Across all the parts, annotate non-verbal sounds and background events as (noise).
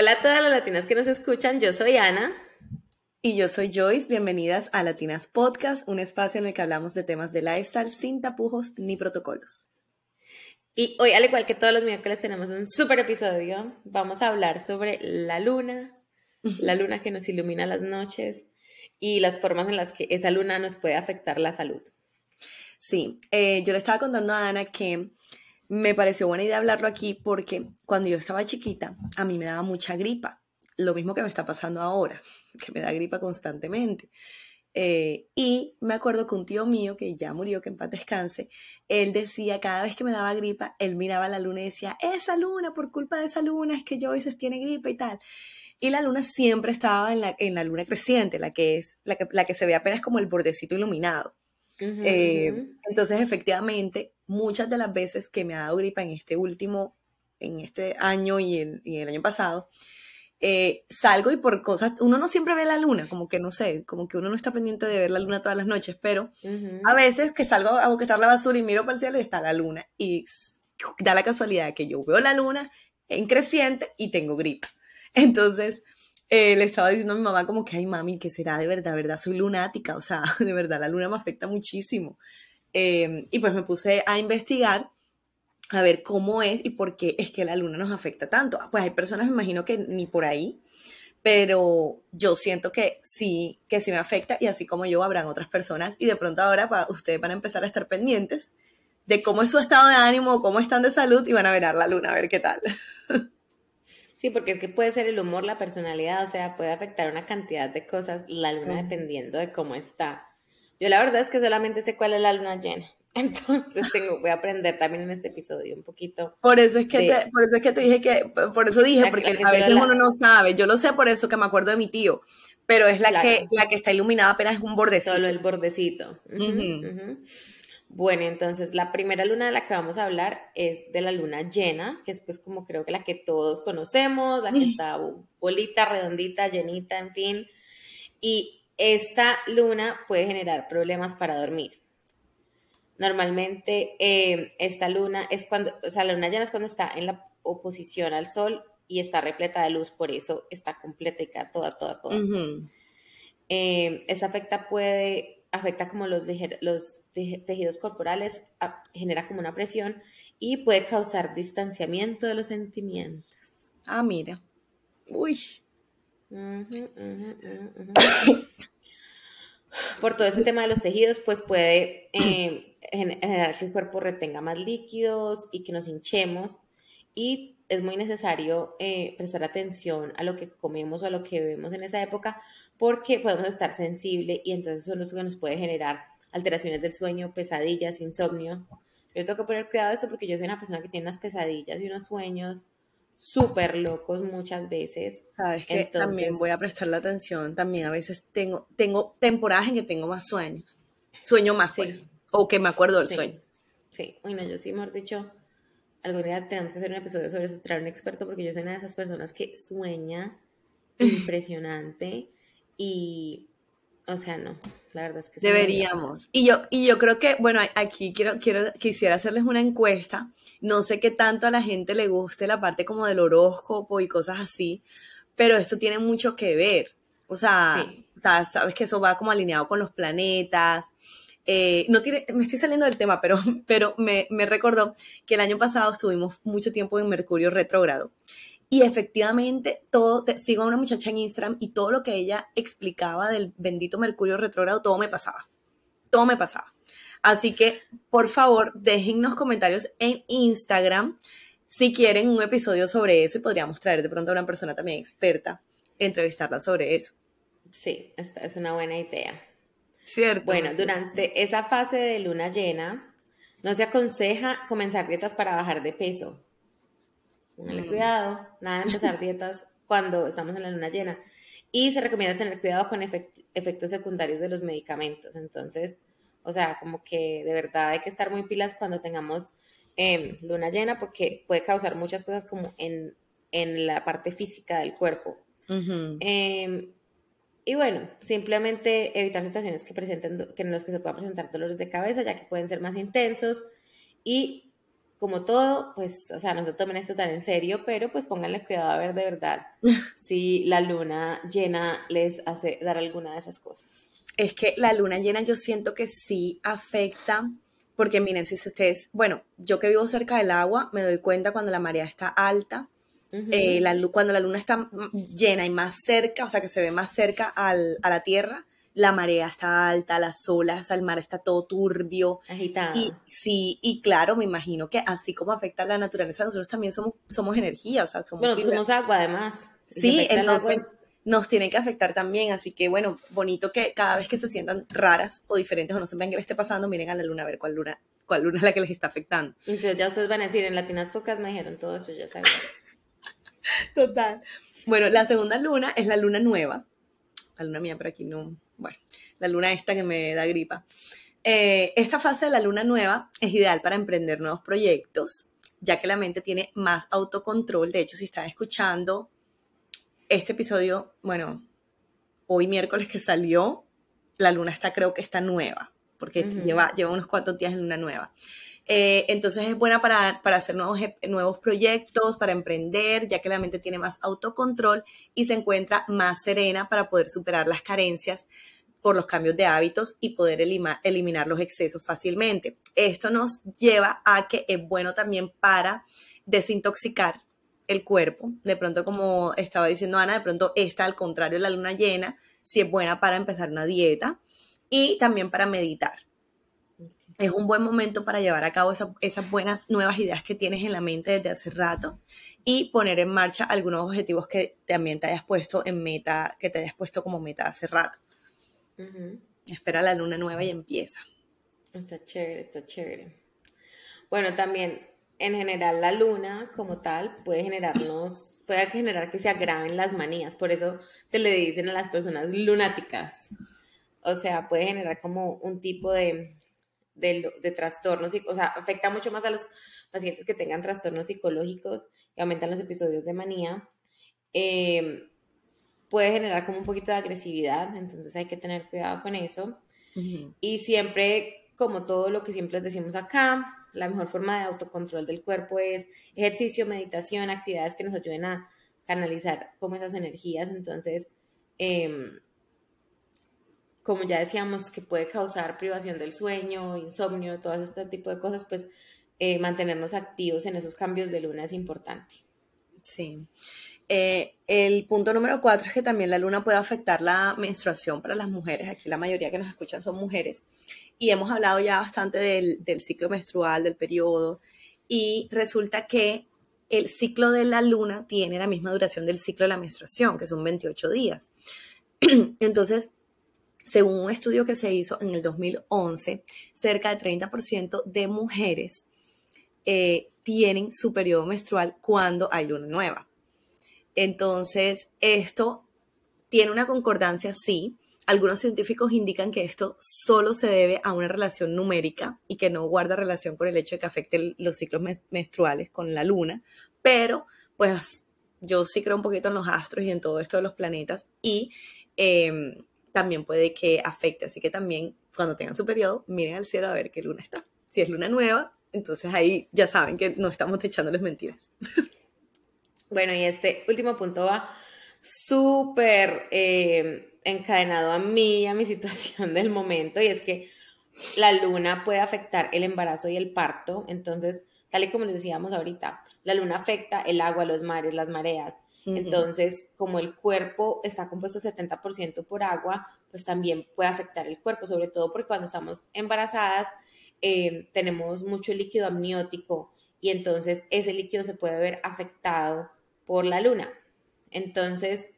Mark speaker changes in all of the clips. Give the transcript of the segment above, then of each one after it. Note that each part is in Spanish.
Speaker 1: Hola a todas las latinas que nos escuchan, yo soy Ana.
Speaker 2: Y yo soy Joyce, bienvenidas a Latinas Podcast, un espacio en el que hablamos de temas de lifestyle sin tapujos ni protocolos.
Speaker 1: Y hoy, al igual que todos los miércoles, tenemos un súper episodio. Vamos a hablar sobre la luna, (laughs) la luna que nos ilumina las noches y las formas en las que esa luna nos puede afectar la salud.
Speaker 2: Sí, eh, yo le estaba contando a Ana que me pareció buena idea hablarlo aquí porque cuando yo estaba chiquita, a mí me daba mucha gripa lo mismo que me está pasando ahora, (laughs) que me da gripa constantemente. Eh, y me acuerdo que un tío mío, que ya murió, que en paz descanse, él decía, cada vez que me daba gripa, él miraba la luna y decía, esa luna, por culpa de esa luna, es que Joyce tiene gripa y tal. Y la luna siempre estaba en la, en la luna creciente, la que, es, la, que, la que se ve apenas como el bordecito iluminado. Eh, entonces, efectivamente, muchas de las veces que me ha dado gripa en este último, en este año y, y el año pasado, eh, salgo y por cosas, uno no siempre ve la luna, como que no sé, como que uno no está pendiente de ver la luna todas las noches, pero a veces que salgo a boquetar la basura y miro para el cielo y está la luna y da la casualidad que yo veo la luna en creciente y tengo gripa. Entonces, eh, le estaba diciendo a mi mamá como que, ay mami, ¿qué será de verdad? ¿Verdad? Soy lunática, o sea, (laughs) de verdad la luna me afecta muchísimo. Eh, y pues me puse a investigar a ver cómo es y por qué es que la luna nos afecta tanto. Pues hay personas, me imagino que ni por ahí, pero yo siento que sí, que sí me afecta y así como yo habrán otras personas y de pronto ahora ustedes van a empezar a estar pendientes de cómo es su estado de ánimo, cómo están de salud y van a ver a la luna, a ver qué tal. (laughs)
Speaker 1: Sí, porque es que puede ser el humor, la personalidad, o sea, puede afectar una cantidad de cosas la luna dependiendo de cómo está. Yo la verdad es que solamente sé cuál es la luna llena. (laughs) Entonces tengo, voy a aprender también en este episodio un poquito.
Speaker 2: Por eso es que, te, por eso es que te dije que, por eso dije, porque a veces uno no sabe. Yo lo sé por eso que me acuerdo de mi tío, pero es la, que, la que está iluminada apenas es un bordecito.
Speaker 1: Solo el bordecito. Bueno, entonces la primera luna de la que vamos a hablar es de la luna llena, que es pues como creo que la que todos conocemos, la que está bolita, redondita, llenita, en fin. Y esta luna puede generar problemas para dormir. Normalmente eh, esta luna es cuando, o sea, la luna llena es cuando está en la oposición al sol y está repleta de luz, por eso está completa y toda, toda, toda. Eh, esta afecta puede, afecta como los, los tejidos corporales, genera como una presión y puede causar distanciamiento de los sentimientos.
Speaker 2: Ah, mira. Uy.
Speaker 1: Por todo este tema de los tejidos, pues puede eh, generar que el cuerpo retenga más líquidos y que nos hinchemos. Y es muy necesario eh, prestar atención a lo que comemos o a lo que bebemos en esa época porque podemos estar sensible y entonces eso nos, nos puede generar alteraciones del sueño, pesadillas, insomnio. Yo tengo que poner cuidado de eso porque yo soy una persona que tiene unas pesadillas y unos sueños súper locos muchas veces.
Speaker 2: Sabes que también voy a prestar la atención, también a veces tengo, tengo temporadas en que tengo más sueños, sueño más pues, o que me acuerdo del sueño.
Speaker 1: Sí, bueno, yo sí, mejor dicho, algún día tenemos que hacer un episodio sobre eso, traer un experto, porque yo soy una de esas personas que sueña (laughs) impresionante y, o sea, no, la verdad es que...
Speaker 2: Deberíamos. Y yo, y yo creo que, bueno, aquí quiero, quiero, quisiera hacerles una encuesta, no sé qué tanto a la gente le guste la parte como del horóscopo y cosas así, pero esto tiene mucho que ver. O sea, o sea sabes que eso va como alineado con los planetas, eh, no tiene, me estoy saliendo del tema, pero, (laughs) pero me, me, recordó que el año pasado estuvimos mucho tiempo en Mercurio retrógrado. Y efectivamente, todo, sigo a una muchacha en Instagram y todo lo que ella explicaba del bendito Mercurio retrógrado, todo me pasaba. Todo me pasaba. Así que, por favor, déjennos comentarios en Instagram si quieren un episodio sobre eso y podríamos traer de pronto a una persona también experta, entrevistarla sobre eso.
Speaker 1: Sí, esta es una buena idea.
Speaker 2: Cierto.
Speaker 1: Bueno, durante esa fase de luna llena, no se aconseja comenzar dietas para bajar de peso. Póngale mm. cuidado, nada de empezar (laughs) dietas cuando estamos en la luna llena. Y se recomienda tener cuidado con efectos secundarios de los medicamentos. Entonces, o sea, como que de verdad hay que estar muy pilas cuando tengamos em, luna llena porque puede causar muchas cosas como en, la parte física del cuerpo. Y bueno, simplemente evitar situaciones que presenten, que en los que se pueda presentar dolores de cabeza, ya que pueden ser más intensos. Y como todo, pues, o sea, no se tomen esto tan en serio, pero pues pónganle cuidado a ver de verdad (laughs) si la luna llena les hace dar alguna de esas cosas.
Speaker 2: Es que la luna llena yo siento que sí afecta, porque miren, si ustedes, bueno, yo que vivo cerca del agua, me doy cuenta cuando la marea está alta, eh, la, cuando la luna está llena y más cerca, o sea, que se ve más cerca al, a la Tierra, la marea está alta, las olas, el mar está todo turbio.
Speaker 1: Agitado.
Speaker 2: Y sí, y claro, me imagino que así como afecta a la naturaleza, nosotros también somos, somos energía, o sea, somos...
Speaker 1: Bueno, somos agua además.
Speaker 2: Sí, entonces nos tienen que afectar también, así que bueno, bonito que cada vez que se sientan raras o diferentes o no sepan qué les esté pasando, miren a la luna a ver cuál luna, cuál luna es la que les está afectando.
Speaker 1: Entonces ya ustedes van a decir, en Latinas Pocas me dijeron todo eso, ya saben. (laughs)
Speaker 2: Total. Bueno, la segunda luna es la luna nueva. La luna mía, pero aquí no, bueno, la luna esta que me da gripa. Eh, esta fase de la luna nueva es ideal para emprender nuevos proyectos, ya que la mente tiene más autocontrol. De hecho, si están escuchando este episodio, bueno, hoy miércoles que salió, la luna está, creo que está nueva, porque lleva, lleva unos cuantos días en luna nueva. Eh, entonces es buena para, para, hacer nuevos, nuevos proyectos, para emprender, ya que la mente tiene más autocontrol y se encuentra más serena para poder superar las carencias por los cambios de hábitos y poder eliminar los excesos fácilmente. Esto nos lleva a que es bueno también para desintoxicar el cuerpo. De pronto, como estaba diciendo Ana, de pronto esta, al contrario, la luna llena, sí es buena para empezar una dieta y también para meditar es un buen momento para llevar a cabo esas buenas nuevas ideas que tienes en la mente desde hace rato y poner en marcha algunos objetivos que también te hayas puesto en meta, que te hayas puesto como meta hace rato. Espera la luna nueva y empieza.
Speaker 1: Está chévere, está chévere. Bueno, también en general la luna como tal puede generarnos, puede generar que se agraven las manías, por eso se le dicen a las personas lunáticas. O sea, puede generar como un tipo de de, trastornos, o sea, afecta mucho más a los pacientes que tengan trastornos psicológicos y aumentan los episodios de manía. Em, puede generar como un poquito de agresividad, entonces hay que tener cuidado con eso. Y siempre, como todo lo que siempre les decimos acá, la mejor forma de autocontrol del cuerpo es ejercicio, meditación, actividades que nos ayuden a canalizar como esas energías. Entonces, eh, como ya decíamos, que puede causar privación del sueño, insomnio, todo este tipo de cosas, pues eh, mantenernos activos en esos cambios de luna es importante.
Speaker 2: Sí. Eh, el punto número cuatro es que también la luna puede afectar la menstruación para las mujeres. Aquí la mayoría que nos escuchan son mujeres. Y hemos hablado ya bastante del, del ciclo menstrual, del periodo. Y resulta que el ciclo de la luna tiene la misma duración del ciclo de la menstruación, que son 28 días. (clears throat) Entonces, según un estudio que se hizo en el 2011, cerca del 30% de mujeres eh, tienen su periodo menstrual cuando hay luna nueva. Entonces, esto tiene una concordancia, sí. Algunos científicos indican que esto solo se debe a una relación numérica y que no guarda relación con el hecho de que afecte los ciclos menstruales con la luna, pero pues yo sí creo un poquito en los astros y en todo esto de los planetas y em, también puede que afecte. Así que también cuando tengan su periodo, miren al cielo a ver qué luna está. Si es luna nueva, entonces ahí ya saben que no estamos echándoles mentiras. (laughs)
Speaker 1: Bueno, y este último punto va súper eh, encadenado a mí, a mi (laughs) situación del momento, y es que la luna puede afectar el embarazo y el parto. Entonces, tal y como les decíamos ahorita, la luna afecta el agua, los mares, las mareas, entonces, como el cuerpo está compuesto 70% por agua, pues también puede afectar el cuerpo, sobre todo porque cuando estamos embarazadas eh, tenemos mucho líquido amniótico y entonces ese líquido se puede ver afectado por la luna. Entonces,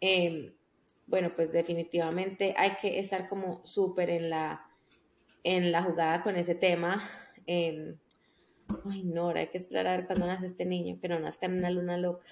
Speaker 1: em, bueno, pues definitivamente hay que estar como súper en la, en la jugada con ese tema. Em, ay, no, hay que esperar a ver cuándo nace este niño, que no nazca en una luna loca.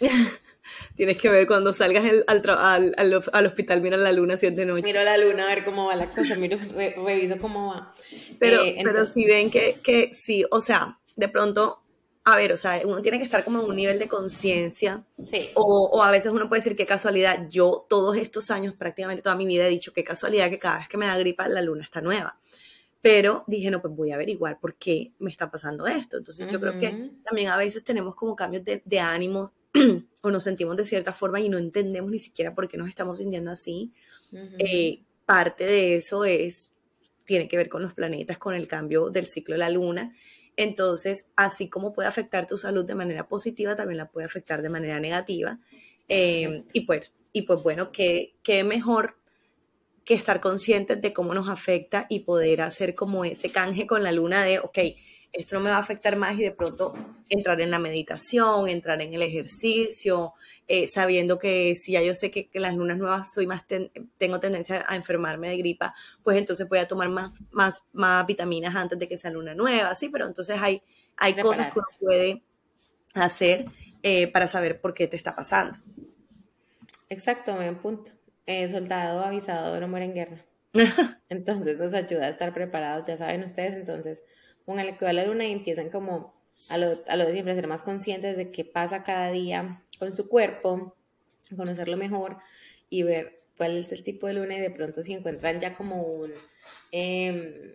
Speaker 1: (laughs)
Speaker 2: Tienes que ver cuando salgas al, al, hospital, mira la luna siete noches.
Speaker 1: Miro la luna a ver cómo va la cosa, miro, (laughs) reviso cómo va.
Speaker 2: Pero, eh, pero si ven que, que sí, o sea, de pronto, a ver, o sea, uno tiene que estar como en un nivel de conciencia.
Speaker 1: Sí.
Speaker 2: O, o, a veces uno puede decir qué casualidad. Yo todos estos años, prácticamente toda mi vida, he dicho qué casualidad que cada vez que me da gripa la luna está nueva. Pero dije, no, pues voy a averiguar por qué me está pasando esto. Entonces yo creo que también a veces tenemos como cambios de, de ánimo (clears throat) o nos sentimos de cierta forma y no entendemos ni siquiera por qué nos estamos sintiendo así. Eh, parte de eso es, tiene que ver con los planetas, con el cambio del ciclo de la luna. Entonces, así como puede afectar tu salud de manera positiva, también la puede afectar de manera negativa. Eh, y, pues, y pues bueno, qué, qué mejor que estar conscientes de cómo nos afecta y poder hacer como ese canje con la luna de, ok, esto no me va a afectar más y de pronto entrar en la meditación, entrar en el ejercicio, eh, sabiendo que si ya yo sé que, las lunas nuevas soy más tengo tendencia a enfermarme de gripa, pues entonces voy a tomar más, más, más vitaminas antes de que sea luna nueva, sí, pero entonces hay, hay cosas que uno puede hacer eh, para saber por qué te está pasando.
Speaker 1: Exacto, buen punto eh, soldado avisado no muere en guerra. (laughs) Entonces nos ayuda a estar preparados, ya saben ustedes, entonces pónganle cuidado a la luna y empiezan como a lo, a lo de siempre, a ser más conscientes de qué pasa cada día con su cuerpo, conocerlo mejor y ver cuál es el tipo de luna y de pronto si encuentran ya como un em,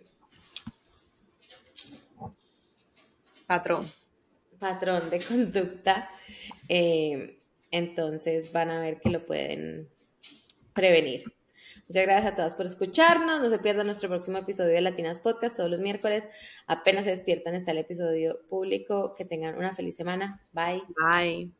Speaker 2: patrón.
Speaker 1: Patrón de conducta, em, entonces van a ver que lo pueden prevenir. Muchas gracias a todos por escucharnos. No se pierdan nuestro próximo episodio de Latinas Podcast todos los miércoles. Apenas se despiertan está el episodio público. Que tengan una feliz semana. Bye.
Speaker 2: Bye.